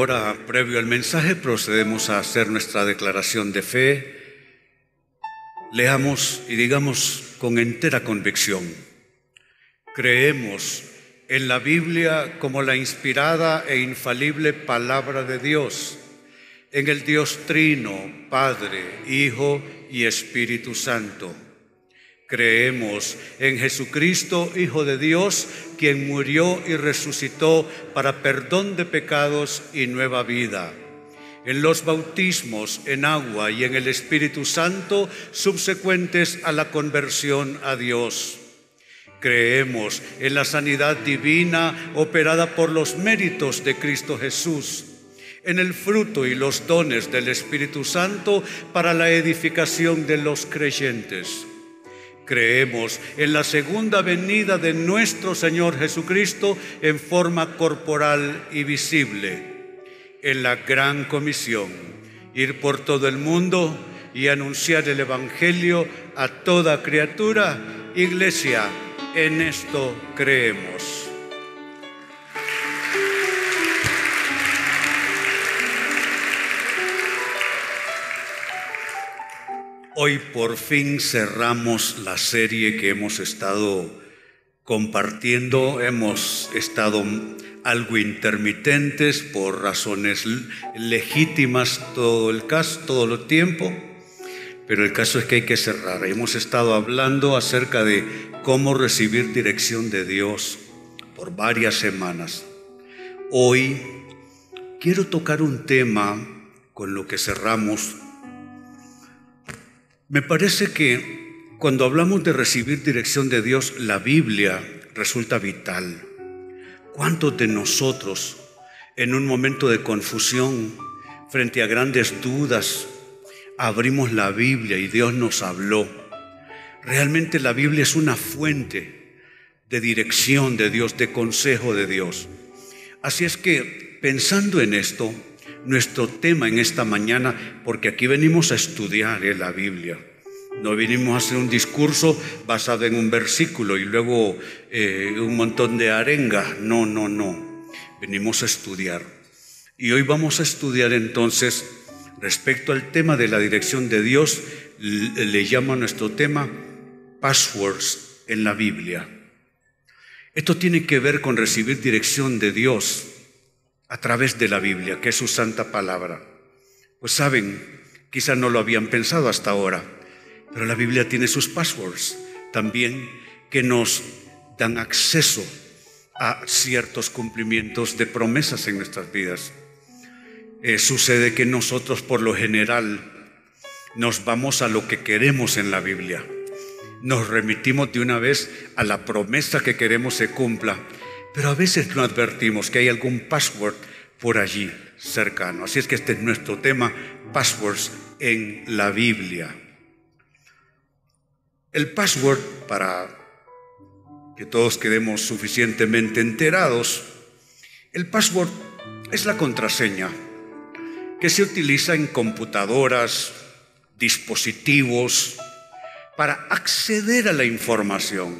Ahora, previo al mensaje, procedemos a hacer nuestra declaración de fe. Leamos y digamos con entera convicción. Creemos en la Biblia como la inspirada e infalible palabra de Dios, en el Dios Trino, Padre, Hijo y Espíritu Santo Creemos en Jesucristo, Hijo de Dios, quien murió y resucitó para perdón de pecados y nueva vida. En los bautismos en agua y en el Espíritu Santo subsecuentes a la conversión a Dios. Creemos en la sanidad divina operada por los méritos de Cristo Jesús, en el fruto y los dones del Espíritu Santo para la edificación de los creyentes Creemos en la segunda venida de nuestro Señor Jesucristo en forma corporal y visible, en la gran comisión, ir por todo el mundo y anunciar el Evangelio a toda criatura. Iglesia, en esto creemos. Hoy por fin cerramos la serie que hemos estado compartiendo. Hemos estado algo intermitentes por razones legítimas todo el caso, todo el tiempo. Pero el caso es que hay que cerrar. Hemos estado hablando acerca de cómo recibir dirección de Dios por varias semanas. Hoy quiero tocar un tema con lo que cerramos me parece que cuando hablamos de recibir dirección de Dios, la Biblia resulta vital. ¿Cuántos de nosotros en un momento de confusión, frente a grandes dudas, abrimos la Biblia y Dios nos habló? Realmente la Biblia es una fuente de dirección de Dios, de consejo de Dios. Así es que pensando en esto, nuestro tema en esta mañana, porque aquí venimos a estudiar en la Biblia. No vinimos a hacer un discurso basado en un versículo y luego eh, un montón de arenga. No, no, no. Venimos a estudiar. Y hoy vamos a estudiar entonces respecto al tema de la dirección de Dios, le llamo a nuestro tema passwords en la Biblia. Esto tiene que ver con recibir dirección de Dios a través de la Biblia, que es su santa palabra. Pues saben, quizás no lo habían pensado hasta ahora, pero la Biblia tiene sus passwords también que nos dan acceso a ciertos cumplimientos de promesas en nuestras vidas. Eh, sucede que nosotros por lo general nos vamos a lo que queremos en la Biblia. Nos remitimos de una vez a la promesa que queremos se cumpla pero a veces no advertimos que hay algún password por allí cercano. Así es que este es nuestro tema, passwords en la Biblia. El password, para que todos quedemos suficientemente enterados, el password es la contraseña que se utiliza en computadoras, dispositivos, para acceder a la información.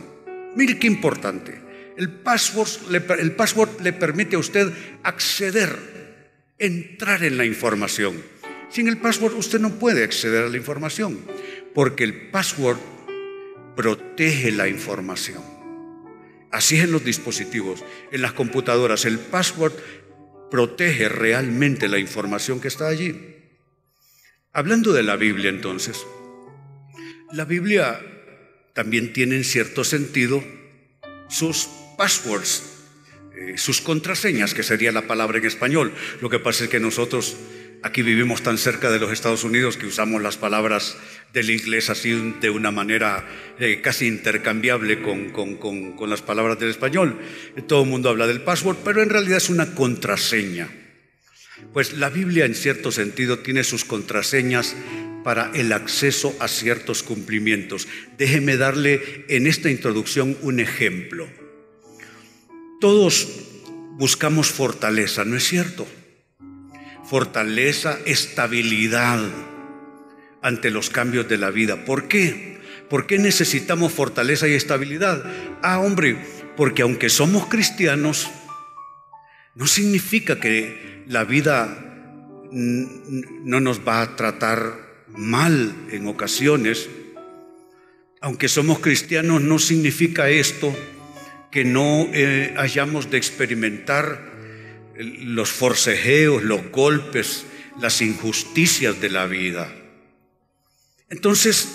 Mire qué importante. El password, el password le permite a usted acceder, entrar en la información. Sin el password usted no puede acceder a la información, porque el password protege la información. Así es en los dispositivos, en las computadoras. El password protege realmente la información que está allí. Hablando de la Biblia entonces, la Biblia también tiene en cierto sentido sus passwords, eh, sus contraseñas, que sería la palabra en español. Lo que pasa es que nosotros aquí vivimos tan cerca de los Estados Unidos que usamos las palabras del inglés así de una manera eh, casi intercambiable con, con, las palabras del español. Todo el mundo habla del password, pero en realidad es una contraseña. Pues la Biblia en cierto sentido tiene sus contraseñas para el acceso a ciertos cumplimientos. Déjeme darle en esta introducción un ejemplo. Todos buscamos fortaleza, ¿no es cierto? Fortaleza, estabilidad ante los cambios de la vida. ¿Por qué? ¿Por qué necesitamos fortaleza y estabilidad? Ah, hombre, porque aunque somos cristianos, no significa que la vida no nos va a tratar mal en ocasiones. Aunque somos cristianos, no significa esto que no eh, hayamos de experimentar los forcejeos, los golpes, las injusticias de la vida. Entonces,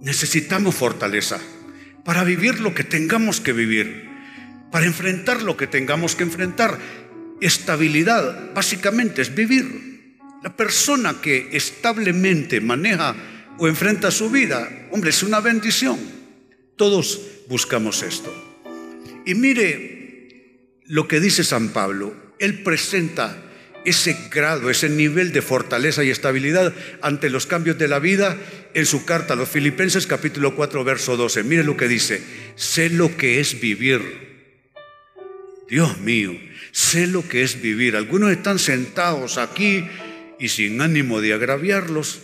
necesitamos fortaleza para vivir lo que tengamos que vivir, para enfrentar lo que tengamos que enfrentar. Estabilidad, básicamente, es vivir la persona que establemente maneja o enfrenta su vida, hombre, es una bendición. Todos buscamos esto. Y mire lo que dice San Pablo. Él presenta ese grado, ese nivel de fortaleza y estabilidad ante los cambios de la vida en su carta a los Filipenses capítulo 4 verso 12. Mire lo que dice, sé lo que es vivir. Dios mío, sé lo que es vivir. Algunos están sentados aquí y sin ánimo de agraviarlos,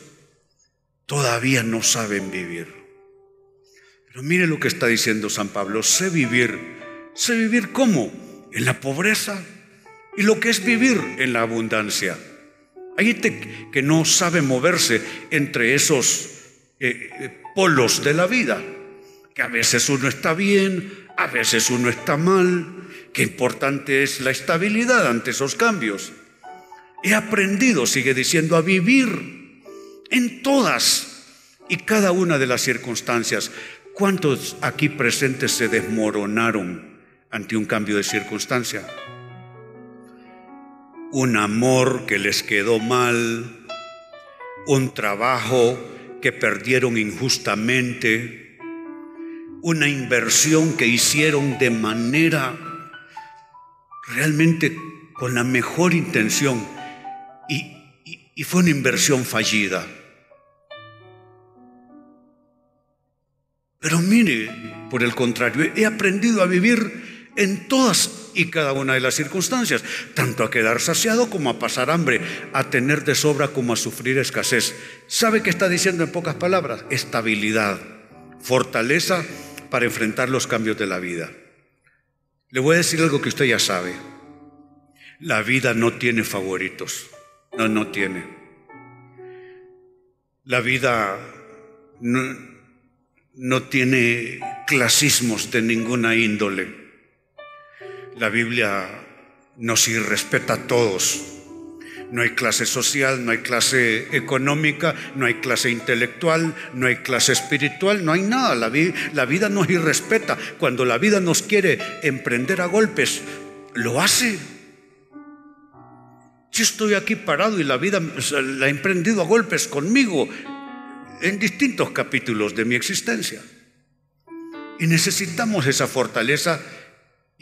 todavía no saben vivir. Pero mire lo que está diciendo San Pablo, sé vivir. ¿Sé vivir cómo? En la pobreza y lo que es vivir en la abundancia. Hay gente que no sabe moverse entre esos eh, eh, polos de la vida, que a veces uno está bien, a veces uno está mal, que importante es la estabilidad ante esos cambios. He aprendido, sigue diciendo, a vivir en todas y cada una de las circunstancias. ¿Cuántos aquí presentes se desmoronaron ante un cambio de circunstancia? Un amor que les quedó mal, un trabajo que perdieron injustamente, una inversión que hicieron de manera realmente con la mejor intención y, fue una inversión fallida. Pero mire, por el contrario, he aprendido a vivir en todas y cada una de las circunstancias, tanto a quedar saciado como a pasar hambre, a tener de sobra como a sufrir escasez. ¿Sabe qué está diciendo en pocas palabras? Estabilidad, fortaleza para enfrentar los cambios de la vida. Le voy a decir algo que usted ya sabe. La vida no tiene favoritos. No, no tiene. La vida no, no tiene clasismos de ninguna índole. La Biblia nos irrespeta a todos. No hay clase social, no hay clase económica, no hay clase intelectual, no hay clase espiritual, no hay nada. La, vida nos irrespeta. Cuando la vida nos quiere emprender a golpes, lo hace. Yo estoy aquí parado y la vida la ha emprendido a golpes conmigo en distintos capítulos de mi existencia. Y necesitamos esa fortaleza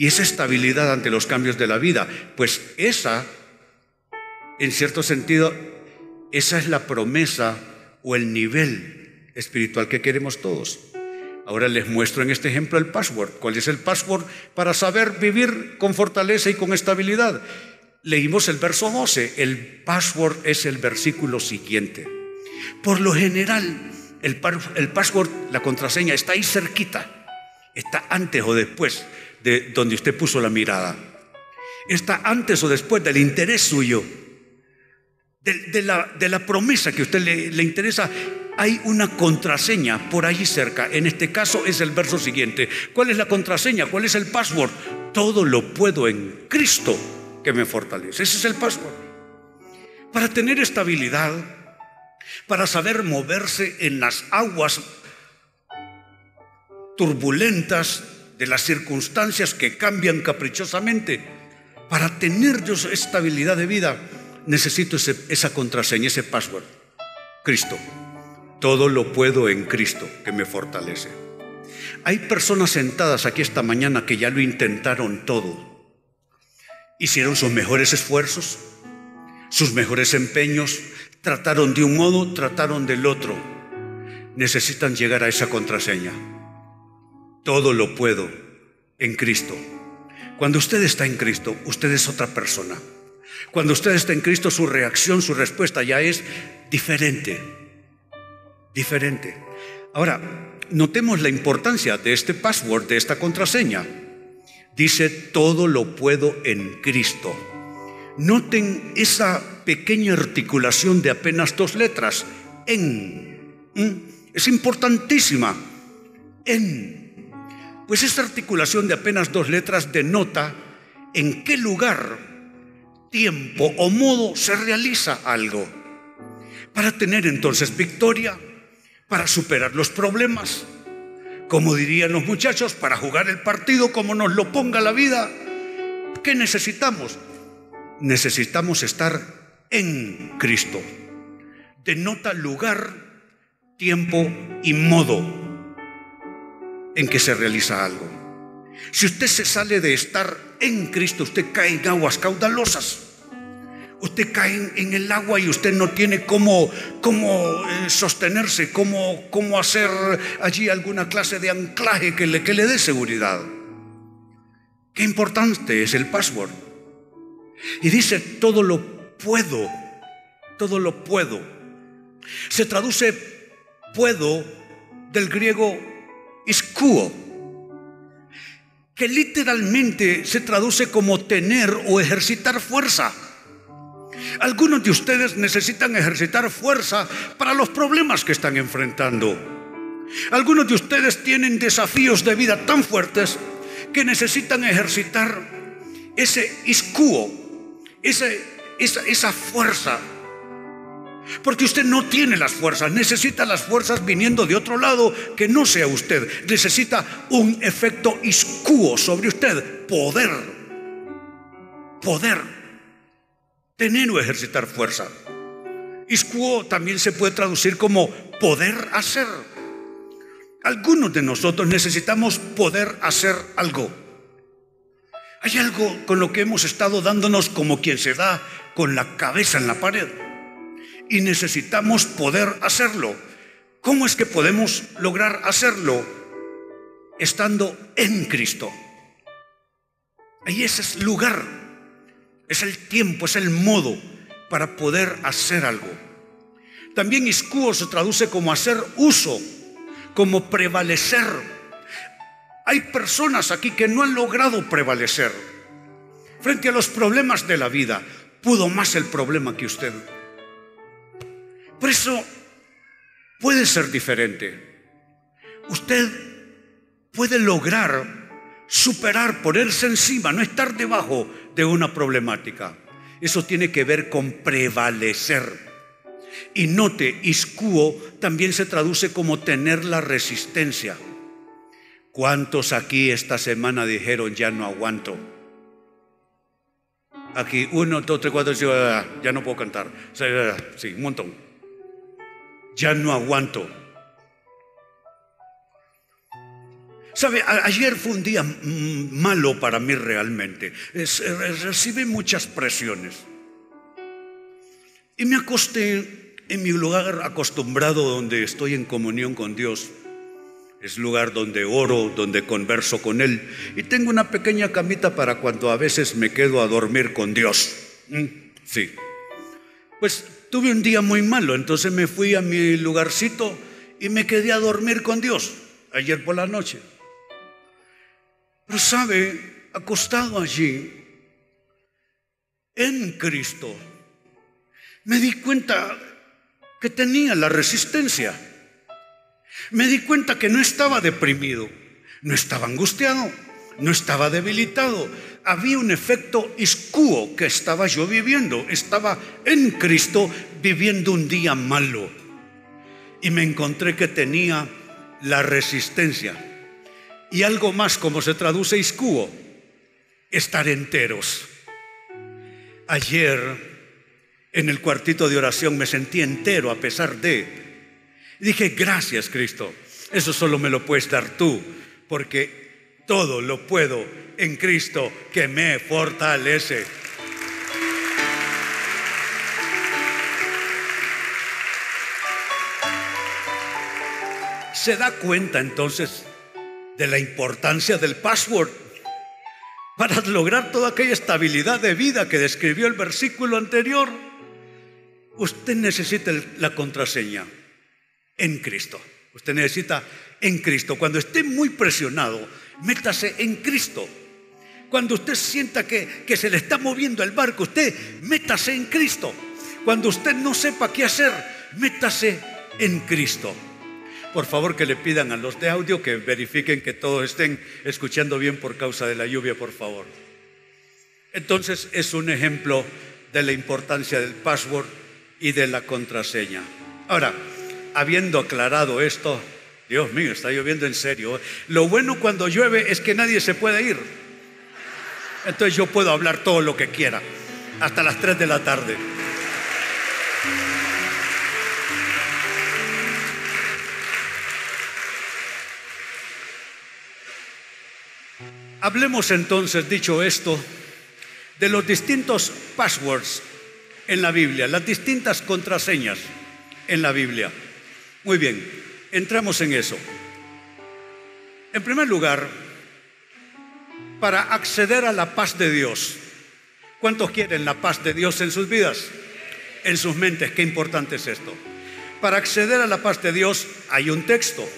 y esa estabilidad ante los cambios de la vida, pues esa, en cierto sentido, esa es la promesa o el nivel espiritual que queremos todos. Ahora les muestro en este ejemplo el password. ¿Cuál es el password para saber vivir con fortaleza y con estabilidad? leímos el verso 12, el password es el versículo siguiente. Por lo general, el, password, la contraseña, está ahí cerquita, está antes o después de donde usted puso la mirada. Está antes o después del interés suyo, de, la, de la, promesa que a usted le, le interesa. Hay una contraseña por ahí cerca. En este caso es el verso siguiente. ¿Cuál es la contraseña? ¿Cuál es el password? Todo lo puedo en Cristo que me fortalece. Ese es el paso. Para tener estabilidad, para saber moverse en las aguas turbulentas de las circunstancias que cambian caprichosamente, para tener yo estabilidad de vida, necesito esa contraseña, ese password. Cristo. Todo lo puedo en Cristo que me fortalece. Hay personas sentadas aquí esta mañana que ya lo intentaron todo hicieron sus mejores esfuerzos, sus mejores empeños, trataron de un modo, trataron del otro. Necesitan llegar a esa contraseña. Todo lo puedo en Cristo. Cuando usted está en Cristo, usted es otra persona. Cuando usted está en Cristo, su reacción, su respuesta ya es diferente. Diferente. Ahora, notemos la importancia de este password, de esta contraseña. Dice, todo lo puedo en Cristo. Noten esa pequeña articulación de apenas dos letras. En. Es importantísima. En. Pues esta articulación de apenas dos letras denota en qué lugar, tiempo o modo se realiza algo. Para tener entonces victoria, para superar los problemas, como dirían los muchachos, para jugar el partido como nos lo ponga la vida. ¿Qué necesitamos? Necesitamos estar en Cristo. Denota lugar, tiempo y modo en que se realiza algo. Si usted se sale de estar en Cristo, usted cae en aguas caudalosas. Usted cae en el agua y usted no tiene cómo, cómo eh, sostenerse, cómo, cómo hacer allí alguna clase de anclaje que le, que le dé seguridad. Qué importante es el password. Y dice, todo lo puedo, todo lo puedo. Se traduce puedo del griego iskuo, que literalmente se traduce como tener o ejercitar fuerza. Algunos de ustedes necesitan ejercitar fuerza para los problemas que están enfrentando. Algunos de ustedes tienen desafíos de vida tan fuertes que necesitan ejercitar ese iscuo, esa, esa fuerza. Porque usted no tiene las fuerzas, necesita las fuerzas viniendo de otro lado que no sea usted. Necesita un efecto iscuo sobre usted, poder. Poder tener o ejercitar fuerza. Iscuo también se puede traducir como poder hacer. Algunos de nosotros necesitamos poder hacer algo. Hay algo con lo que hemos estado dándonos como quien se da con la cabeza en la pared. Y necesitamos poder hacerlo. ¿Cómo es que podemos lograr hacerlo? Estando en Cristo. Ahí ese es lugar es el tiempo, es el modo para poder hacer algo. También iscuo se traduce como hacer uso, como prevalecer. Hay personas aquí que no han logrado prevalecer frente a los problemas de la vida. Pudo más el problema que usted. Por eso puede ser diferente. Usted puede lograr superar, ponerse encima, no estar debajo de una problemática. Eso tiene que ver con prevalecer. Y note, iscuo también se traduce como tener la resistencia. ¿Cuántos aquí esta semana dijeron ya no aguanto? Aquí, uno, dos, tres, cuatro, ya no puedo cantar. Sí, un montón. Ya no aguanto. Sabe, ayer fue un día malo para mí realmente. recibí muchas presiones. Y me acosté en mi lugar acostumbrado donde estoy en comunión con Dios. Es lugar donde oro, donde converso con Él. Y tengo una pequeña camita para cuando a veces me quedo a dormir con Dios. Mm, sí. Pues tuve un día muy malo, entonces me fui a mi lugarcito y me quedé a dormir con Dios ayer por la noche. Pero sabe, acostado allí, en Cristo, me di cuenta que tenía la resistencia. Me di cuenta que no estaba deprimido, no estaba angustiado, no estaba debilitado. Había un efecto iscuo que estaba yo viviendo. Estaba en Cristo viviendo un día malo. Y me encontré que tenía la resistencia. Y algo más, como se traduce iscuo, estar enteros. Ayer, en el cuartito de oración, me sentí entero a pesar de. dije, gracias Cristo, eso solo me lo puedes dar tú, porque todo lo puedo en Cristo que me fortalece. Se da cuenta entonces de la importancia del password para lograr toda aquella estabilidad de vida que describió el versículo anterior. Usted necesita la contraseña en Cristo. Usted necesita en Cristo. Cuando esté muy presionado, métase en Cristo. Cuando usted sienta que, que se le está moviendo el barco, usted métase en Cristo. Cuando usted no sepa qué hacer, métase en Cristo. Por favor que le pidan a los de audio que verifiquen que todos estén escuchando bien por causa de la lluvia, por favor. Entonces es un ejemplo de la importancia del password y de la contraseña. Ahora, habiendo aclarado esto, Dios mío, está lloviendo en serio. ¿eh? Lo bueno cuando llueve es que nadie se puede ir. Entonces yo puedo hablar todo lo que quiera, hasta las 3 de la tarde. Hablemos entonces, dicho esto, de los distintos passwords en la Biblia, las distintas contraseñas en la Biblia. Muy bien, entramos en eso. En primer lugar, para acceder a la paz de Dios, ¿cuántos quieren la paz de Dios en sus vidas? En sus mentes, qué importante es esto. Para acceder a la paz de Dios hay un texto,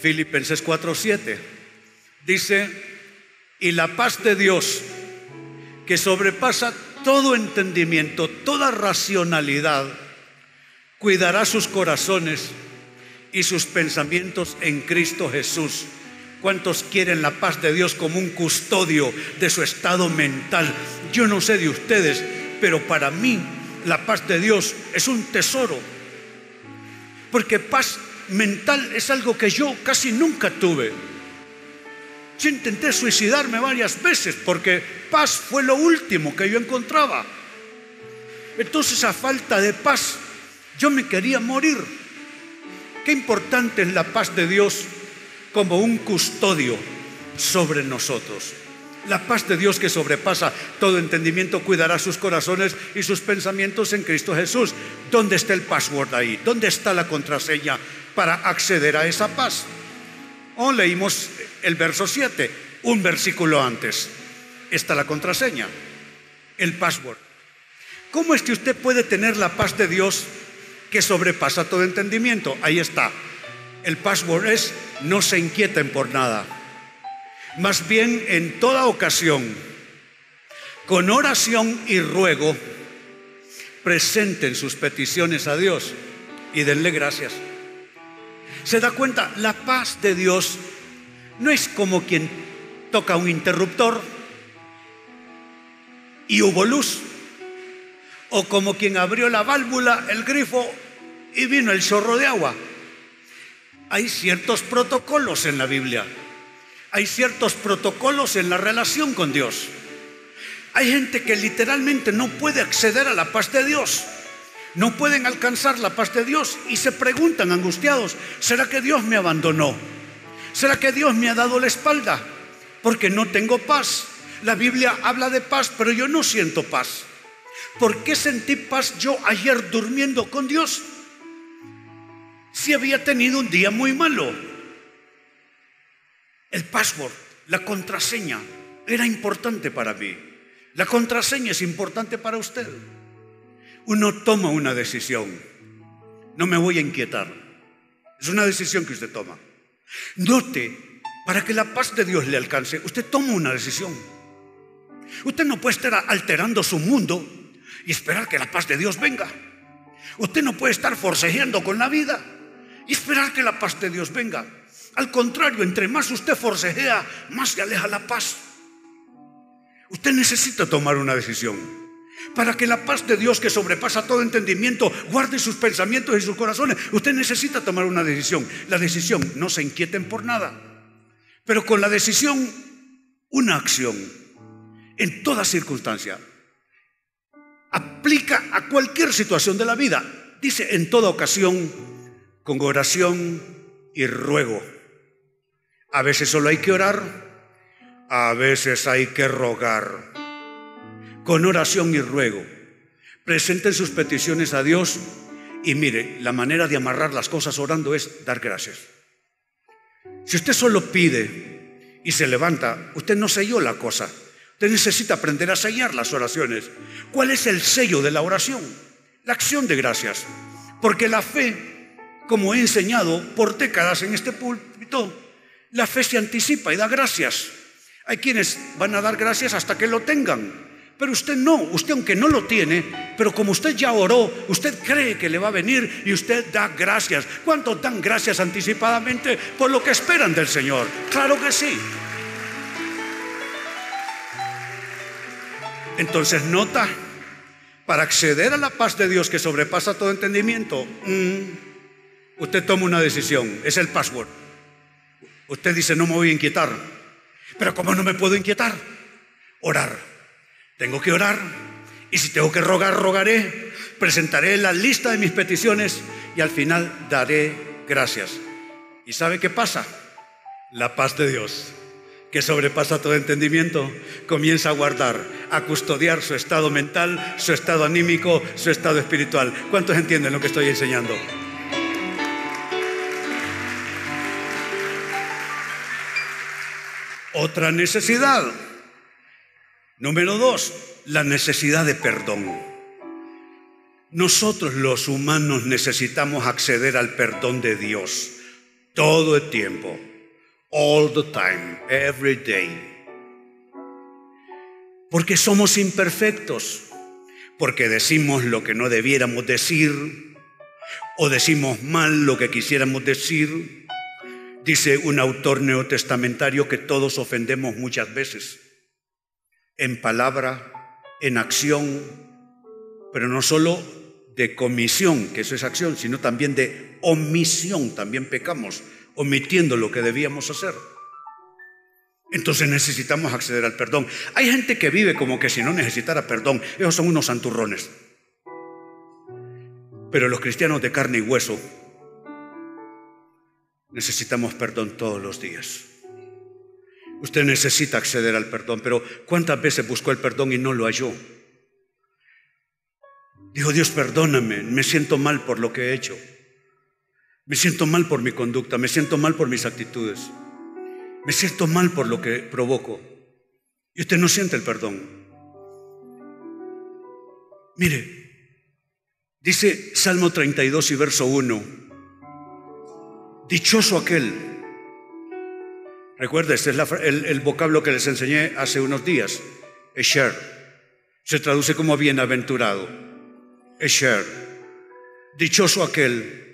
Filipenses 4:7. Dice, y la paz de Dios, que sobrepasa todo entendimiento, toda racionalidad, cuidará sus corazones y sus pensamientos en Cristo Jesús. ¿Cuántos quieren la paz de Dios como un custodio de su estado mental? Yo no sé de ustedes, pero para mí la paz de Dios es un tesoro. Porque paz mental es algo que yo casi nunca tuve. Yo intenté suicidarme varias veces porque paz fue lo último que yo encontraba. Entonces a falta de paz yo me quería morir. Qué importante es la paz de Dios como un custodio sobre nosotros. La paz de Dios que sobrepasa todo entendimiento cuidará sus corazones y sus pensamientos en Cristo Jesús. ¿Dónde está el password ahí? ¿Dónde está la contraseña para acceder a esa paz? O leímos el verso 7, un versículo antes. Está la contraseña, el password. ¿Cómo es que usted puede tener la paz de Dios que sobrepasa todo entendimiento? Ahí está. El password es no se inquieten por nada. Más bien en toda ocasión, con oración y ruego, presenten sus peticiones a Dios y denle gracias. ¿Se da cuenta? La paz de Dios no es como quien toca un interruptor y hubo luz, o como quien abrió la válvula, el grifo y vino el chorro de agua. Hay ciertos protocolos en la Biblia, hay ciertos protocolos en la relación con Dios. Hay gente que literalmente no puede acceder a la paz de Dios. No pueden alcanzar la paz de Dios y se preguntan angustiados, ¿será que Dios me abandonó? ¿Será que Dios me ha dado la espalda? Porque no tengo paz. La Biblia habla de paz, pero yo no siento paz. ¿Por qué sentí paz yo ayer durmiendo con Dios? Si había tenido un día muy malo. El password, la contraseña, era importante para mí. La contraseña es importante para usted. Uno toma una decisión. No me voy a inquietar. Es una decisión que usted toma. Note, para que la paz de Dios le alcance, usted toma una decisión. Usted no puede estar alterando su mundo y esperar que la paz de Dios venga. Usted no puede estar forcejeando con la vida y esperar que la paz de Dios venga. Al contrario, entre más usted forcejea, más se aleja la paz. Usted necesita tomar una decisión para que la paz de Dios que sobrepasa todo entendimiento guarde sus pensamientos y sus corazones. Usted necesita tomar una decisión. La decisión, no se inquieten por nada, pero con la decisión, una acción en toda circunstancia. Aplica a cualquier situación de la vida. Dice en toda ocasión, con oración y ruego. A veces solo hay que orar, a veces hay que rogar con oración y ruego. Presenten sus peticiones a Dios y mire, la manera de amarrar las cosas orando es dar gracias. Si usted solo pide y se levanta, usted no selló la cosa. Usted necesita aprender a sellar las oraciones. ¿Cuál es el sello de la oración? La acción de gracias. Porque la fe, como he enseñado por décadas en este púlpito, la fe se anticipa y da gracias. Hay quienes van a dar gracias hasta que lo tengan. Pero usted no, usted aunque no lo tiene, pero como usted ya oró, usted cree que le va a venir y usted da gracias. ¿Cuántos dan gracias anticipadamente por lo que esperan del Señor? Claro que sí. Entonces nota, para acceder a la paz de Dios que sobrepasa todo entendimiento, mm, usted toma una decisión, es el password. Usted dice, no me voy a inquietar. Pero ¿cómo no me puedo inquietar? Orar. Tengo que orar. Y si tengo que rogar, rogaré. Presentaré la lista de mis peticiones y al final daré gracias. ¿Y sabe qué pasa? La paz de Dios, que sobrepasa todo entendimiento, comienza a guardar, a custodiar su estado mental, su estado anímico, su estado espiritual. ¿Cuántos entienden lo que estoy enseñando? Otra necesidad. Número dos, la necesidad de perdón. Nosotros los humanos necesitamos acceder al perdón de Dios todo el tiempo, all the time, every day. Porque somos imperfectos, porque decimos lo que no debiéramos decir o decimos mal lo que quisiéramos decir Dice un autor neotestamentario que todos ofendemos muchas veces, en palabra, en acción, pero no solo de comisión, que eso es acción, sino también de omisión, también pecamos, omitiendo lo que debíamos hacer. Entonces necesitamos acceder al perdón. Hay gente que vive como que si no necesitara perdón, esos son unos santurrones. Pero los cristianos de carne y hueso Necesitamos perdón todos los días. Usted necesita acceder al perdón, pero ¿cuántas veces buscó el perdón y no lo halló? Dijo, Dios, perdóname, me siento mal por lo que he hecho. Me siento mal por mi conducta, me siento mal por mis actitudes. Me siento mal por lo que provoco. Y usted no siente el perdón. Mire, dice Salmo 32 y verso 1. Dichoso aquel. Recuerda, este es el, vocablo que les enseñé hace unos días. Esher. Se traduce como bienaventurado. Esher. Dichoso aquel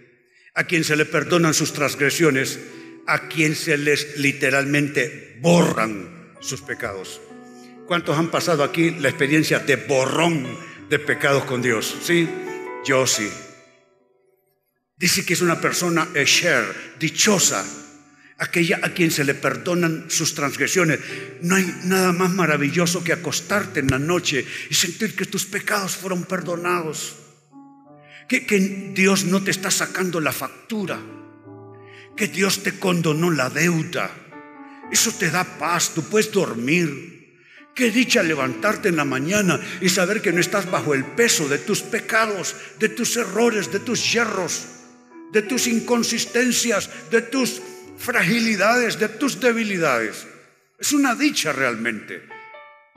a quien se le perdonan sus transgresiones, a quien se les literalmente borran sus pecados. ¿Cuántos han pasado aquí la experiencia de borrón de pecados con Dios? Sí, yo sí. Dice que es una persona esher, dichosa, aquella a quien se le perdonan sus transgresiones. No hay nada más maravilloso que acostarte en la noche y sentir que tus pecados fueron perdonados. Que, que Dios no te está sacando la factura. Que Dios te condonó la deuda. Eso te da paz, tú puedes dormir. Qué dicha levantarte en la mañana y saber que no estás bajo el peso de tus pecados, de tus errores, de tus yerros de tus inconsistencias, de tus fragilidades, de tus debilidades. Es una dicha realmente.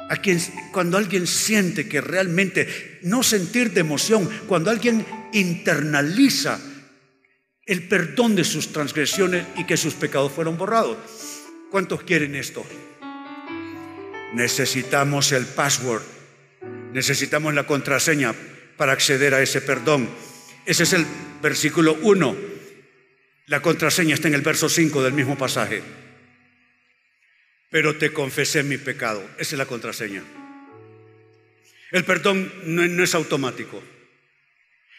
A quien, cuando alguien siente que realmente, no sentir de emoción, cuando alguien internaliza el perdón de sus transgresiones y que sus pecados fueron borrados. ¿Cuántos quieren esto? Necesitamos el password, necesitamos la contraseña para acceder a ese perdón. Ese es el versículo 1. La contraseña está en el verso 5 del mismo pasaje. Pero te confesé mi pecado. Esa es la contraseña. El perdón no, es automático.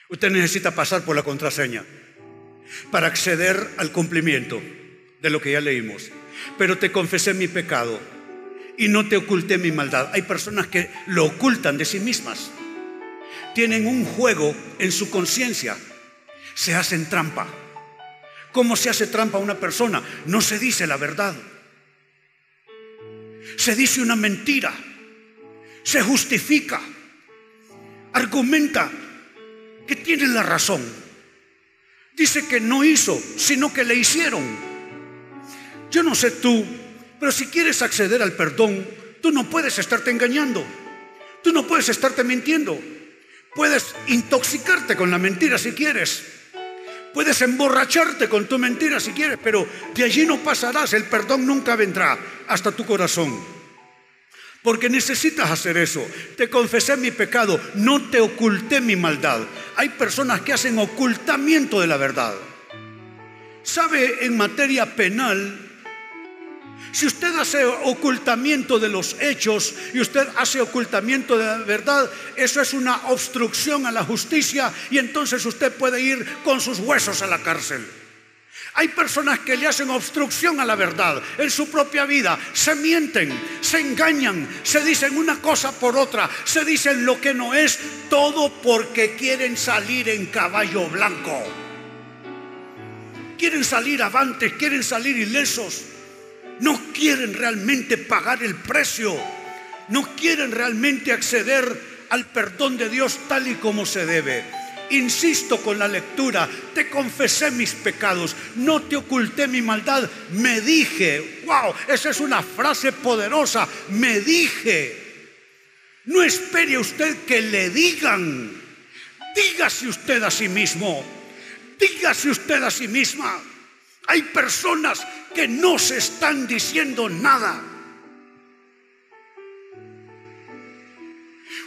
Usted necesita pasar por la contraseña para acceder al cumplimiento de lo que ya leímos. Pero te confesé mi pecado y no te oculté mi maldad. Hay personas que lo ocultan de sí mismas tienen un juego en su conciencia. Se hacen trampa. ¿Cómo se hace trampa a una persona? No se dice la verdad. Se dice una mentira. Se justifica. Argumenta que tiene la razón. Dice que no hizo, sino que le hicieron. Yo no sé tú, pero si quieres acceder al perdón, tú no puedes estarte engañando. Tú no puedes estarte mintiendo. Puedes intoxicarte con la mentira si quieres. Puedes emborracharte con tu mentira si quieres, pero de allí no pasarás. El perdón nunca vendrá hasta tu corazón. Porque necesitas hacer eso. Te confesé mi pecado, no te oculté mi maldad. Hay personas que hacen ocultamiento de la verdad. ¿Sabe en materia penal? Si usted hace ocultamiento de los hechos y usted hace ocultamiento de la verdad, eso es una obstrucción a la justicia y entonces usted puede ir con sus huesos a la cárcel. Hay personas que le hacen obstrucción a la verdad en su propia vida, se mienten, se engañan, se dicen una cosa por otra, se dicen lo que no es, todo porque quieren salir en caballo blanco. Quieren salir avantes, quieren salir ilesos no quieren realmente pagar el precio, no quieren realmente acceder al perdón de Dios tal y como se debe. Insisto con la lectura, te confesé mis pecados, no te oculté mi maldad, me dije, wow, esa es una frase poderosa, me dije. No espere usted que le digan, dígase usted a sí mismo, dígase usted a sí misma. Hay personas que no se están diciendo nada.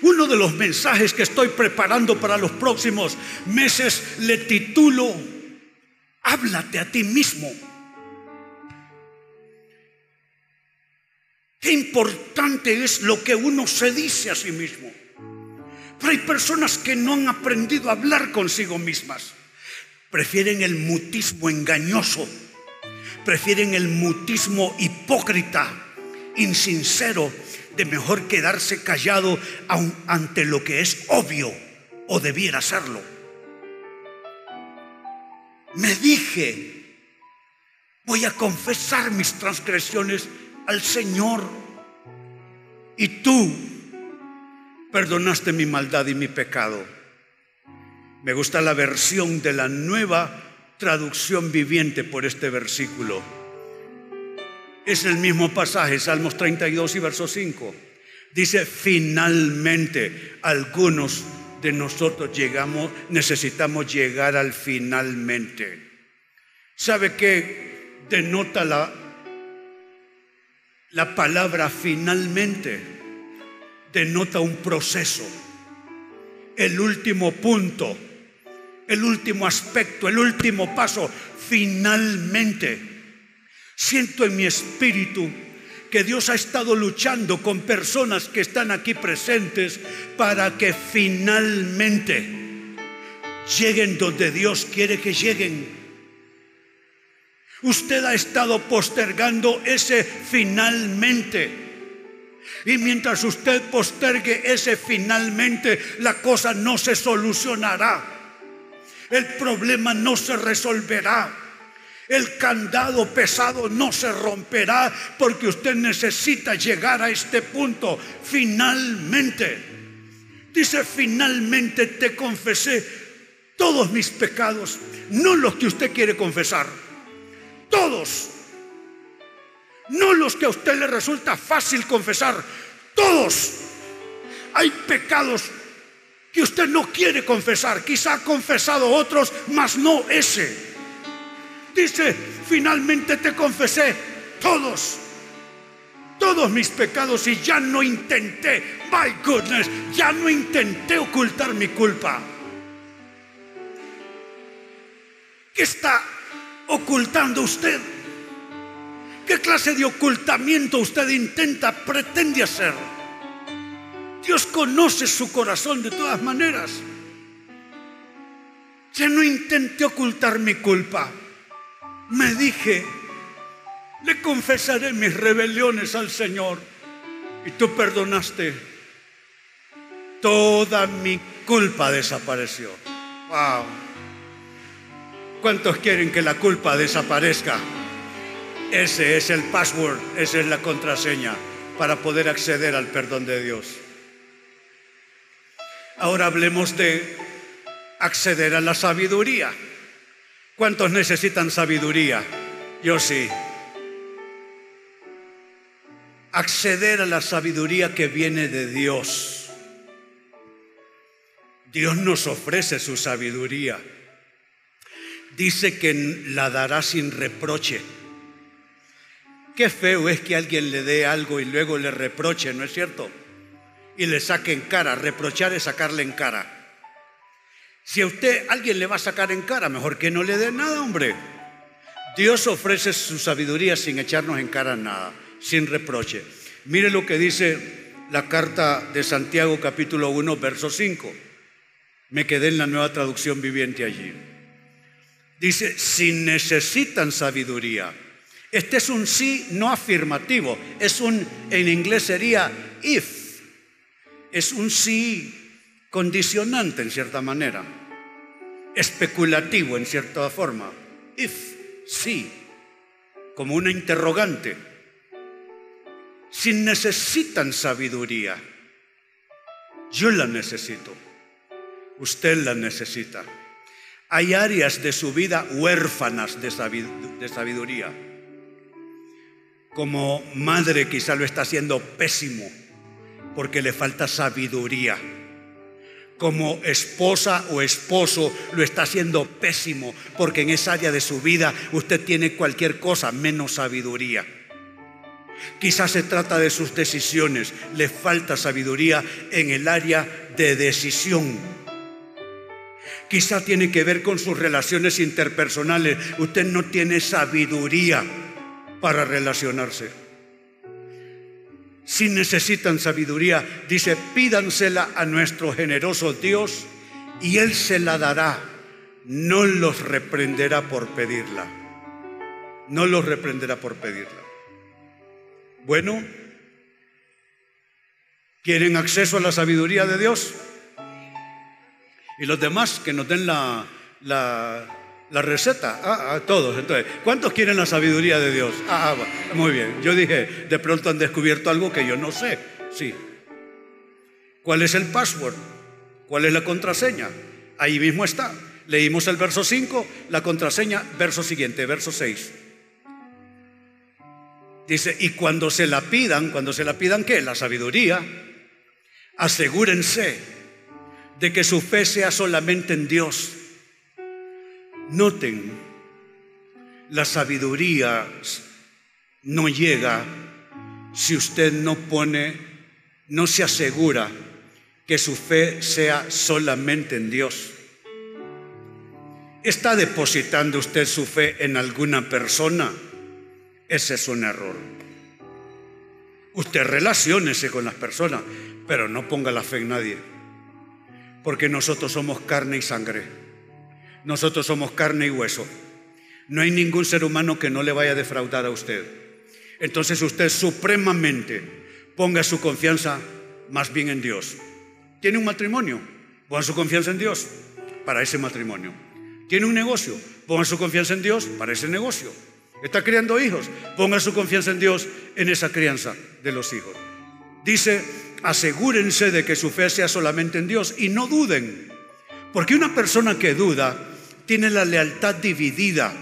Uno de los mensajes que estoy preparando para los próximos meses le titulo, háblate a ti mismo. Qué importante es lo que uno se dice a sí mismo. Pero hay personas que no han aprendido a hablar consigo mismas. Prefieren el mutismo engañoso prefieren el mutismo hipócrita, insincero, de mejor quedarse callado ante lo que es obvio o debiera serlo. Me dije, voy a confesar mis transgresiones al Señor y tú perdonaste mi maldad y mi pecado. Me gusta la versión de la nueva traducción viviente por este versículo. Es el mismo pasaje, Salmos 32 y verso 5. Dice, finalmente, algunos de nosotros llegamos, necesitamos llegar al finalmente. ¿Sabe qué denota la, la palabra finalmente? Denota un proceso. El último punto el último aspecto, el último paso. Finalmente, siento en mi espíritu que Dios ha estado luchando con personas que están aquí presentes para que finalmente lleguen donde Dios quiere que lleguen. Usted ha estado postergando ese finalmente. Y mientras usted postergue ese finalmente, la cosa no se solucionará el problema no se resolverá. El candado pesado no se romperá porque usted necesita llegar a este punto. Finalmente, dice, finalmente te confesé todos mis pecados, no los que usted quiere confesar, todos, no los que a usted le resulta fácil confesar, todos. Hay pecados que usted no quiere confesar. Quizá ha confesado otros, mas no ese. Dice, finalmente te confesé todos, todos mis pecados y ya no intenté, my goodness, ya no intenté ocultar mi culpa. ¿Qué está ocultando usted? ¿Qué clase de ocultamiento usted intenta, pretende hacer? Dios conoce su corazón de todas maneras. Ya no intenté ocultar mi culpa. Me dije, le confesaré mis rebeliones al Señor. Y tú perdonaste. Toda mi culpa desapareció. Wow. ¿Cuántos quieren que la culpa desaparezca? Ese es el password, esa es la contraseña para poder acceder al perdón de Dios. Ahora hablemos de acceder a la sabiduría. ¿Cuántos necesitan sabiduría? Yo sí. acceder a la sabiduría que viene de Dios. Dios nos ofrece su sabiduría. Dice que la dará sin reproche. Qué feo es que alguien le dé algo y luego le reproche, ¿no es cierto? Y le saque en cara. Reprochar es sacarle en cara. Si a usted alguien le va a sacar en cara, mejor que no le dé nada, hombre. Dios ofrece su sabiduría sin echarnos en cara nada, sin reproche. Mire lo que dice la carta de Santiago capítulo 1, verso 5. Me quedé en la nueva traducción viviente allí. Dice, si necesitan sabiduría. Este es un sí no afirmativo, es un, en inglés sería if. Es un sí condicionante en cierta manera, especulativo en cierta forma. If sí, como una interrogante. Si necesitan sabiduría, yo la necesito, usted la necesita. Hay áreas de su vida huérfanas de sabiduría. Como madre quizá lo está haciendo pésimo porque le falta sabiduría como esposa o esposo lo está haciendo pésimo, porque en esa área de su vida usted tiene cualquier cosa menos sabiduría. Quizás se trata de sus decisiones, le falta sabiduría en el área de decisión. Quizás tiene que ver con sus relaciones interpersonales. Usted no tiene sabiduría para relacionarse. Si necesitan sabiduría, dice, pídansela a nuestro generoso Dios y Él se la dará. No los reprenderá por pedirla. No los reprenderá por pedirla. Bueno, ¿quieren acceso a la sabiduría de Dios? Y los demás que nos den la, la la receta, ah, a todos. Entonces, ¿cuántos quieren la sabiduría de Dios? Ah, ah muy bien. Yo dije, de pronto han descubierto algo que yo no sé. Sí. ¿Cuál es el password? ¿Cuál es la contraseña? Ahí mismo está. Leímos el verso 5, la contraseña, verso siguiente, verso 6. Dice, y cuando se la pidan, cuando se la pidan, ¿qué? La sabiduría, asegúrense de que su fe sea solamente en Dios Noten, la sabiduría no llega si usted no pone, no se asegura que su fe sea solamente en Dios. ¿Está depositando usted su fe en alguna persona? Ese es un error. Usted relaciónese con las personas, pero no ponga la fe en nadie, porque nosotros somos carne y sangre. Nosotros somos carne y hueso. No hay ningún ser humano que no le vaya a defraudar a usted. Entonces usted supremamente ponga su confianza más bien en Dios. ¿Tiene un matrimonio? Ponga su confianza en Dios para ese matrimonio. ¿Tiene un negocio? Ponga su confianza en Dios para ese negocio. ¿Está criando hijos? Ponga su confianza en Dios en esa crianza de los hijos. Dice, asegúrense de que su fe sea solamente en Dios y no duden. Porque una persona que duda tiene la lealtad dividida.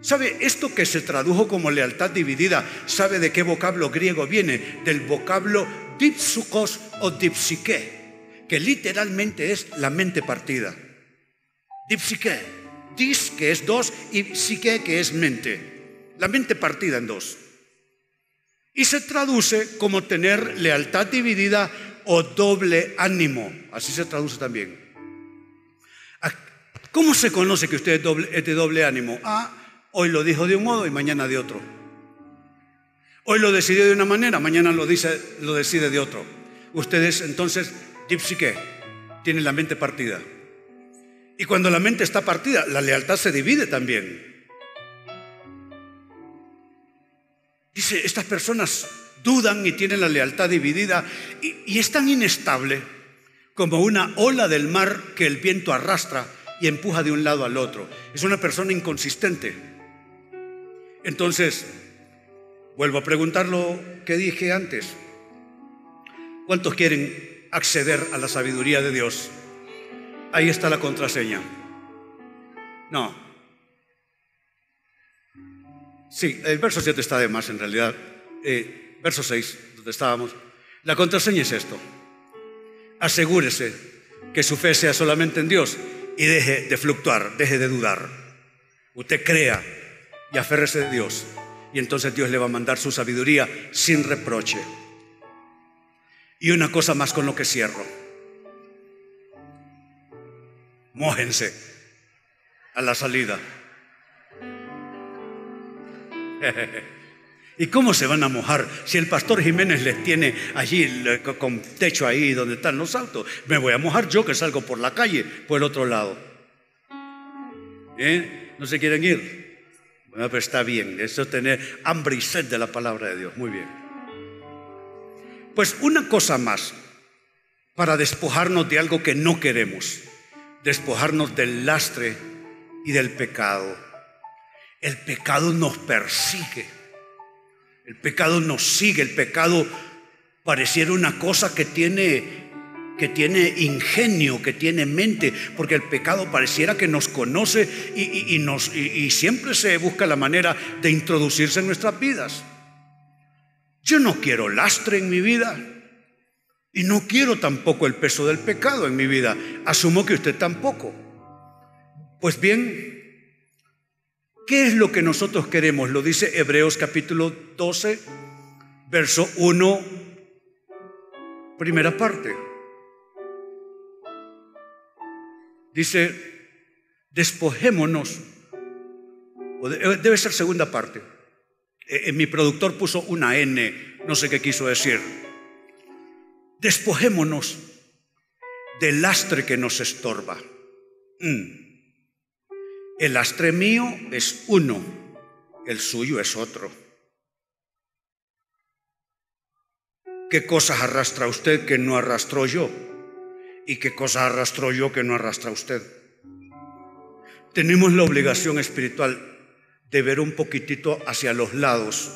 ¿Sabe? Esto que se tradujo como lealtad dividida, ¿sabe de qué vocablo griego viene? Del vocablo dipsukos o dipsique, que literalmente es la mente partida. Dipsique, dis que es dos y psique que es mente. La mente partida en dos. Y se traduce como tener lealtad dividida o doble ánimo. Así se traduce también. ¿Cómo se conoce que usted es, de doble ánimo? Ah, hoy lo dijo de un modo y mañana de otro. Hoy lo decidió de una manera, mañana lo, dice, lo decide de otro. Ustedes entonces, qué? tienen la mente partida. Y cuando la mente está partida, la lealtad se divide también. Dice, estas personas dudan y tienen la lealtad dividida y, y es tan inestable como una ola del mar que el viento arrastra y empuja de un lado al otro. Es una persona inconsistente. Entonces, vuelvo a preguntar lo que dije antes. ¿Cuántos quieren acceder a la sabiduría de Dios? Ahí está la contraseña. No. Sí, el verso 7 está de más en realidad. Eh, verso 6, donde estábamos. La contraseña es esto. Asegúrese que su fe sea solamente en Dios y deje de fluctuar, deje de dudar. Usted crea y aférrese de Dios. Y entonces Dios le va a mandar su sabiduría sin reproche. Y una cosa más con lo que cierro. Mójense a la salida. ¿Y cómo se van a mojar si el pastor Jiménez les tiene allí con techo ahí donde están los autos? Me voy a mojar yo que salgo por la calle, por el otro lado. ¿Eh? ¿No se quieren ir? Bueno, pero está bien, eso es tener hambre y sed de la palabra de Dios. Muy bien. Pues una cosa más para despojarnos de algo que no queremos, despojarnos del lastre y del pecado. El pecado nos persigue. El pecado nos sigue, el pecado pareciera una cosa que tiene que tiene ingenio, que tiene mente, porque el pecado pareciera que nos conoce y, nos, y siempre se busca la manera de introducirse en nuestras vidas. Yo no quiero lastre en mi vida y no quiero tampoco el peso del pecado en mi vida. Asumo que usted tampoco. Pues bien, ¿Qué es lo que nosotros queremos? Lo dice Hebreos capítulo 12, verso 1, primera parte. Dice, despojémonos, debe ser segunda parte. Eh, eh, mi productor puso una N, no sé qué quiso decir. Despojémonos del lastre que nos estorba. Mm. El lastre mío es uno, el suyo es otro. ¿Qué cosas arrastra usted que no arrastró yo? ¿Y qué cosas arrastró yo que no arrastra usted? Tenemos la obligación espiritual de ver un poquitito hacia los lados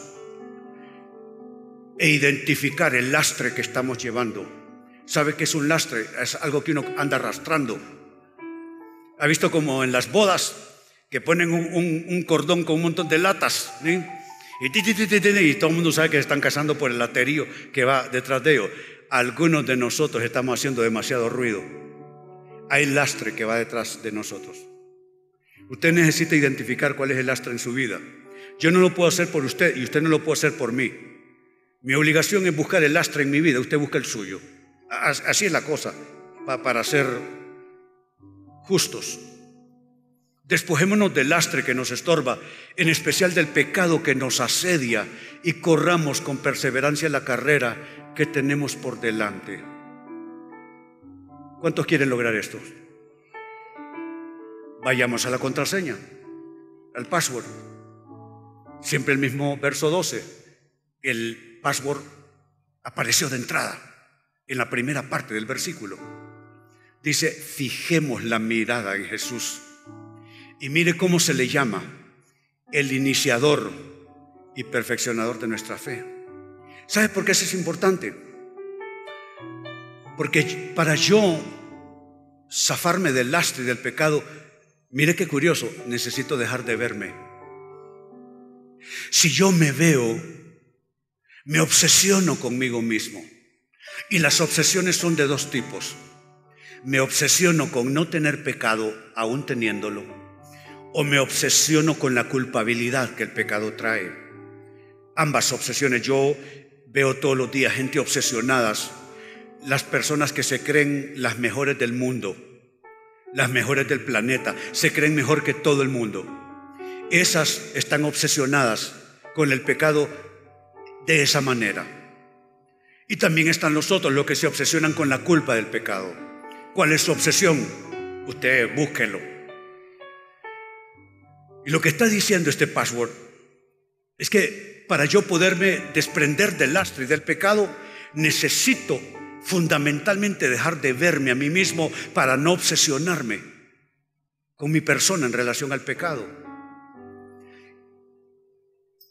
e identificar el lastre que estamos llevando. ¿Sabe qué es un lastre? Es algo que uno anda arrastrando. ¿Ha visto como en las bodas que ponen un, cordón con un montón de latas. Y, todo el mundo sabe que están cazando por el laterío que va detrás de ellos. Algunos de nosotros estamos haciendo demasiado ruido. Hay lastre que va detrás de nosotros. Usted necesita identificar cuál es el lastre en su vida. Yo no lo puedo hacer por usted y usted no lo puede hacer por mí. Mi obligación es buscar el lastre en mi vida, usted busca el suyo. Así es la cosa, para ser justos. Despojémonos del lastre que nos estorba, en especial del pecado que nos asedia, y corramos con perseverancia la carrera que tenemos por delante. ¿Cuántos quieren lograr esto? Vayamos a la contraseña, al password. Siempre el mismo verso 12. El password apareció de entrada en la primera parte del versículo. Dice, fijemos la mirada en Jesús y mire cómo se le llama el iniciador y perfeccionador de nuestra fe. ¿Sabe por qué eso es importante? Porque para yo zafarme del lastre y del pecado, mire qué curioso, necesito dejar de verme. Si yo me veo, me obsesiono conmigo mismo. Y las obsesiones son de dos tipos. Me obsesiono con no tener pecado aún teniéndolo o me obsesiono con la culpabilidad que el pecado trae. Ambas obsesiones. Yo veo todos los días gente obsesionadas, las personas que se creen las mejores del mundo, las mejores del planeta, se creen mejor que todo el mundo. Esas están obsesionadas con el pecado de esa manera. Y también están los otros, los que se obsesionan con la culpa del pecado. ¿Cuál es su obsesión? Usted búsquelo. Y lo que está diciendo este password es que para yo poderme desprender del lastre y del pecado, necesito fundamentalmente dejar de verme a mí mismo para no obsesionarme con mi persona en relación al pecado.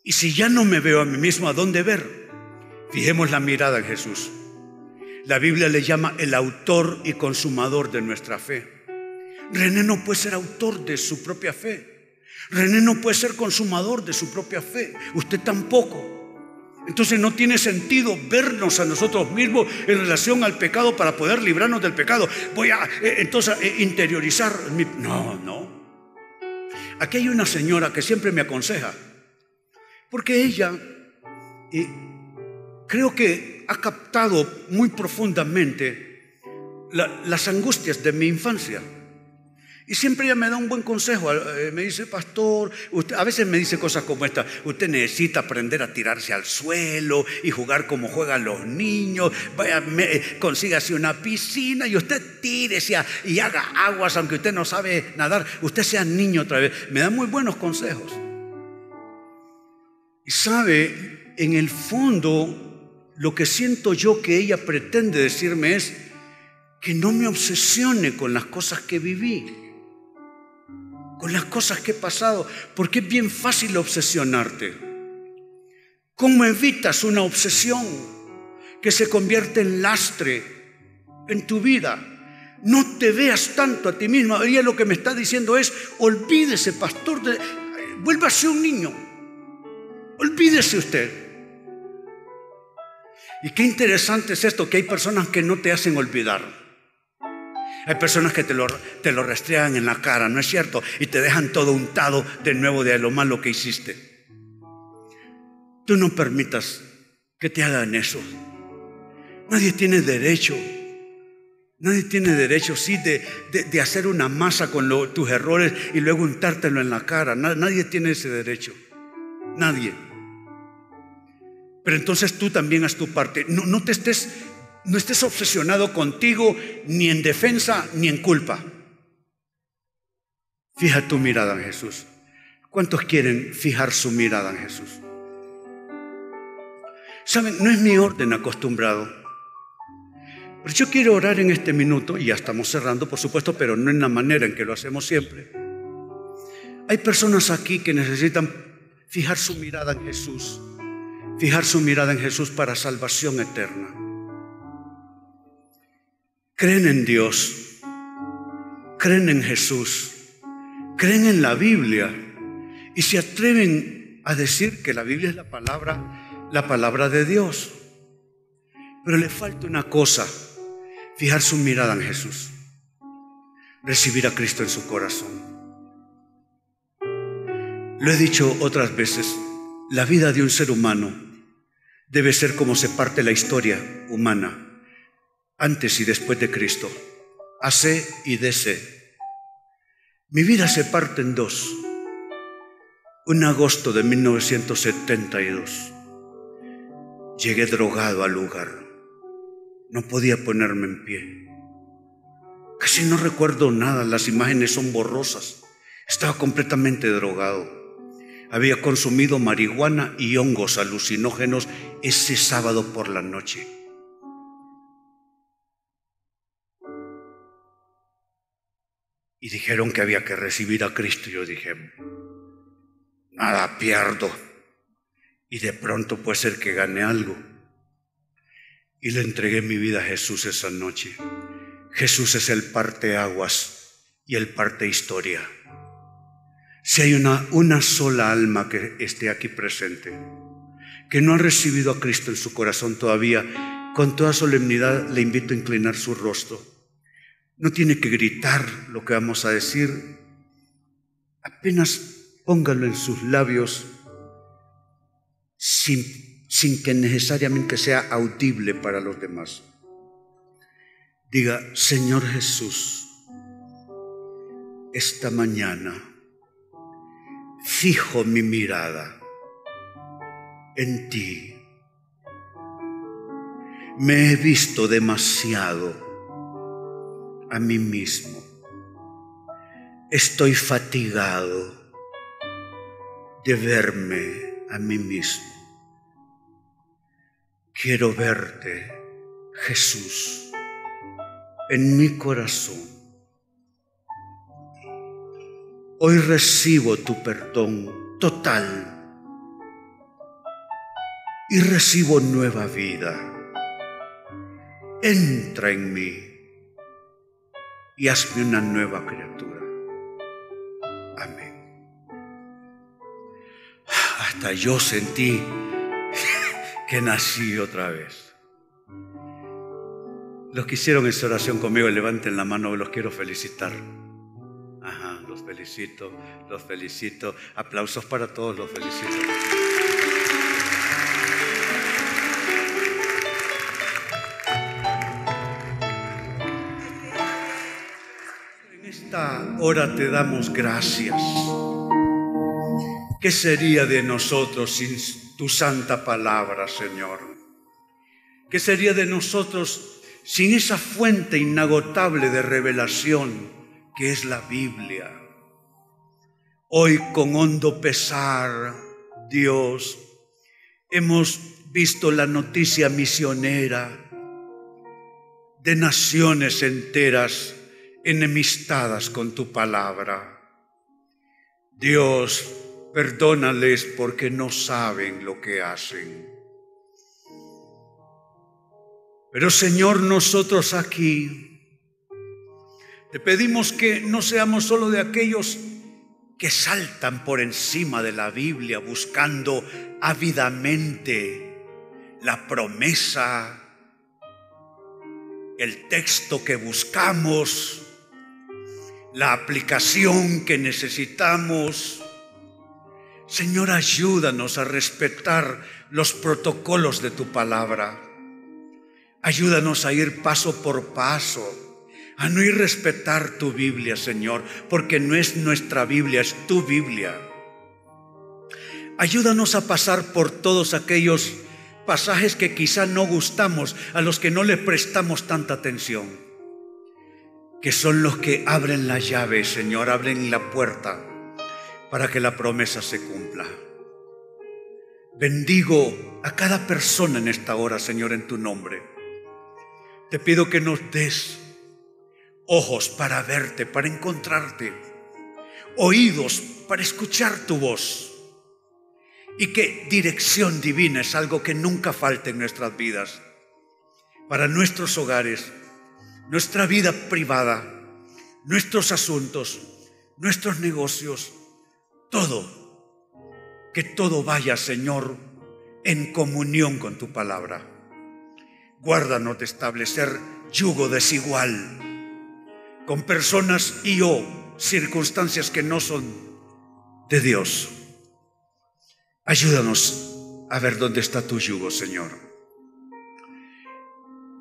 Y si ya no me veo a mí mismo, ¿a dónde ver? Fijemos la mirada en Jesús. La Biblia le llama el autor y consumador de nuestra fe. René no puede ser autor de su propia fe. René no puede ser consumador de su propia fe. Usted tampoco. Entonces no tiene sentido vernos a nosotros mismos en relación al pecado para poder librarnos del pecado. Voy a eh, entonces eh, interiorizar mi... No, no. Aquí hay una señora que siempre me aconseja, porque ella eh, creo que ha captado muy profundamente las angustias de mi infancia. Y siempre ella me da un buen consejo. Eh, me dice, pastor, usted, a veces me dice cosas como esta, usted necesita aprender a tirarse al suelo y jugar como juegan los niños. Vaya, me, consígase una piscina y usted tírese y haga aguas, aunque usted no sabe nadar. Usted sea niño otra vez. Me da muy buenos consejos. Y sabe, en el fondo, lo que siento yo que ella pretende decirme es que no me obsesione con las cosas que viví con las cosas que he pasado, porque es bien fácil obsesionarte. ¿Cómo evitas una obsesión que se convierte en lastre en tu vida? No te veas tanto a ti mismo. Ella lo que me está diciendo es, olvídese, pastor, de, vuélvase un niño. Olvídese usted. Y qué interesante es esto, que hay personas que no te hacen olvidar. Hay personas que te lo, te lo restregan en la cara, ¿no es cierto? Y te dejan todo untado de nuevo de lo malo que hiciste. Tú no permitas que te hagan eso. Nadie tiene derecho. Nadie tiene derecho, sí, de, de, hacer una masa con tus errores y luego untártelo en la cara. Nadie tiene ese derecho. Nadie. Pero entonces tú también haz tu parte. No, no te estés no estés obsesionado contigo ni en defensa ni en culpa. Fija tu mirada en Jesús. ¿Cuántos quieren fijar su mirada en Jesús? Saben, no es mi orden acostumbrado. Pero yo quiero orar en este minuto, y ya estamos cerrando, por supuesto, pero no en la manera en que lo hacemos siempre. Hay personas aquí que necesitan fijar su mirada en Jesús, fijar su mirada en Jesús para salvación eterna creen en Dios, creen en Jesús, creen en la Biblia. Y se atreven a decir que la Biblia es la palabra, la palabra de Dios. Pero le falta una cosa, fijar su mirada en Jesús, recibir a Cristo en su corazón. Lo he dicho otras veces, la vida de un ser humano debe ser como se parte la historia humana antes y después de Cristo, AC y DC. Mi vida se parte en dos. Un agosto de 1972. Llegué drogado al lugar. No podía ponerme en pie. Casi no recuerdo nada, las imágenes son borrosas. Estaba completamente drogado. Había consumido marihuana y hongos alucinógenos ese sábado por la noche. Y dijeron que había que recibir a Cristo. Yo dije, nada pierdo. Y de pronto puede ser que gane algo. Y le entregué mi vida a Jesús esa noche. Jesús es el parte aguas y el parte historia. Si hay una, una sola alma que esté aquí presente, que no ha recibido a Cristo en su corazón todavía, con toda solemnidad le invito a inclinar su rostro no tiene que gritar lo que vamos a decir. Apenas póngalo en sus labios sin, sin que necesariamente sea audible para los demás. Diga, Señor Jesús, esta mañana fijo mi mirada en ti. Me he visto demasiado a mí mismo. Estoy fatigado de verme a mí mismo. Quiero verte, Jesús, en mi corazón. Hoy recibo tu perdón total y recibo nueva vida. Entra en mí y hazme una nueva criatura. Amén. Hasta yo sentí que nací otra vez. Los que hicieron esa oración conmigo, levanten la mano, los quiero felicitar. Ajá, los felicito, los felicito. Aplausos para todos, los felicito. Esta hora te damos gracias. ¿Qué sería de nosotros sin tu santa palabra, Señor? ¿Qué sería de nosotros sin esa fuente inagotable de revelación que es la Biblia. Hoy con hondo pesar, Dios, hemos visto la noticia misionera de naciones enteras enemistadas con tu palabra. Dios, perdónales porque no saben lo que hacen. Pero Señor, nosotros aquí te pedimos que no seamos solo de aquellos que saltan por encima de la Biblia buscando ávidamente la promesa, el texto que buscamos, la aplicación que necesitamos. Señor, ayúdanos a respetar los protocolos de tu palabra. Ayúdanos a ir paso por paso, a no ir respetar tu Biblia, Señor, porque no es nuestra Biblia, es tu Biblia. Ayúdanos a pasar por todos aquellos pasajes que quizá no gustamos, a los que no le prestamos tanta atención, que son los que abren la llave, Señor, abren la puerta para que la promesa se cumpla. Bendigo a cada persona en esta hora, Señor, en tu nombre. Te pido que nos des ojos para verte, para encontrarte, oídos para escuchar tu voz y que dirección divina es algo que nunca falte en nuestras vidas, para nuestros hogares, nuestra vida privada, nuestros asuntos, nuestros negocios, todo. Que todo vaya, Señor, en comunión con tu palabra. Guárdanos de establecer yugo desigual con personas y o circunstancias que no son de Dios. Ayúdanos a ver dónde está tu yugo, Señor.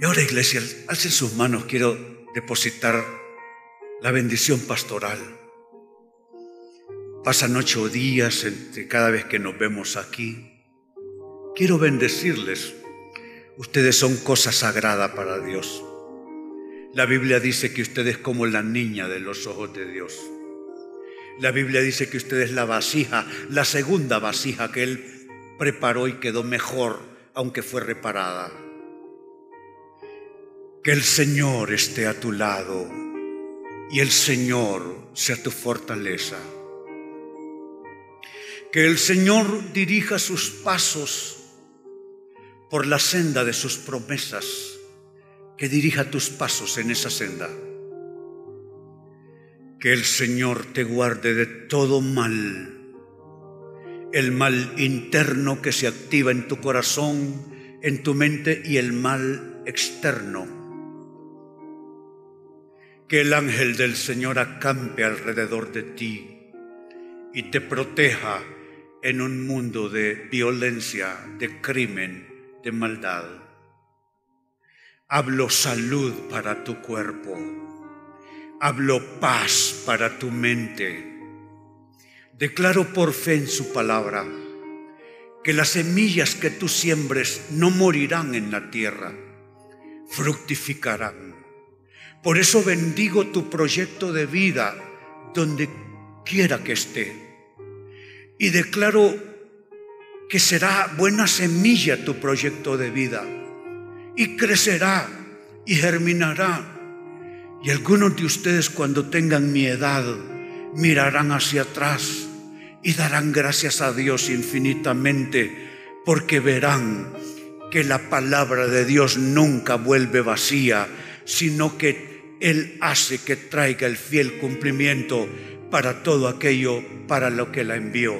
Y ahora, iglesia, alcen sus manos, quiero depositar la bendición pastoral. Pasan ocho días entre cada vez que nos vemos aquí. Quiero bendecirles Ustedes son cosa sagrada para Dios. La Biblia dice que usted es como la niña de los ojos de Dios. La Biblia dice que usted es la vasija, la segunda vasija que Él preparó y quedó mejor, aunque fue reparada. Que el Señor esté a tu lado y el Señor sea tu fortaleza. Que el Señor dirija sus pasos por la senda de sus promesas, que dirija tus pasos en esa senda. Que el Señor te guarde de todo mal, el mal interno que se activa en tu corazón, en tu mente y el mal externo. Que el ángel del Señor acampe alrededor de ti y te proteja en un mundo de violencia, de crimen, de maldad. Hablo salud para tu cuerpo. Hablo paz para tu mente. Declaro por fe en su palabra que las semillas que tú siembres no morirán en la tierra, fructificarán. Por eso bendigo tu proyecto de vida donde quiera que esté. Y declaro que será buena semilla tu proyecto de vida y crecerá y germinará. Y algunos de ustedes cuando tengan mi edad mirarán hacia atrás y darán gracias a Dios infinitamente porque verán que la palabra de Dios nunca vuelve vacía, sino que Él hace que traiga el fiel cumplimiento para todo aquello para lo que la envió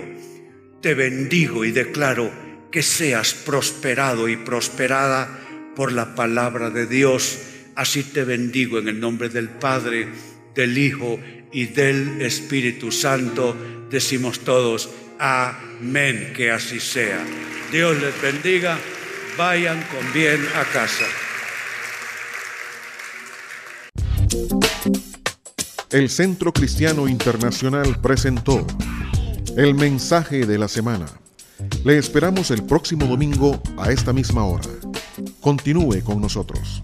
te bendigo y declaro que seas prosperado y prosperada por la palabra de Dios. Así te bendigo en el nombre del Padre, del Hijo y del Espíritu Santo. Decimos todos, amén, que así sea. Dios les bendiga, vayan con bien a casa. El Centro Cristiano Internacional presentó el mensaje de la semana. Le esperamos el próximo domingo a esta misma hora. Continúe con nosotros.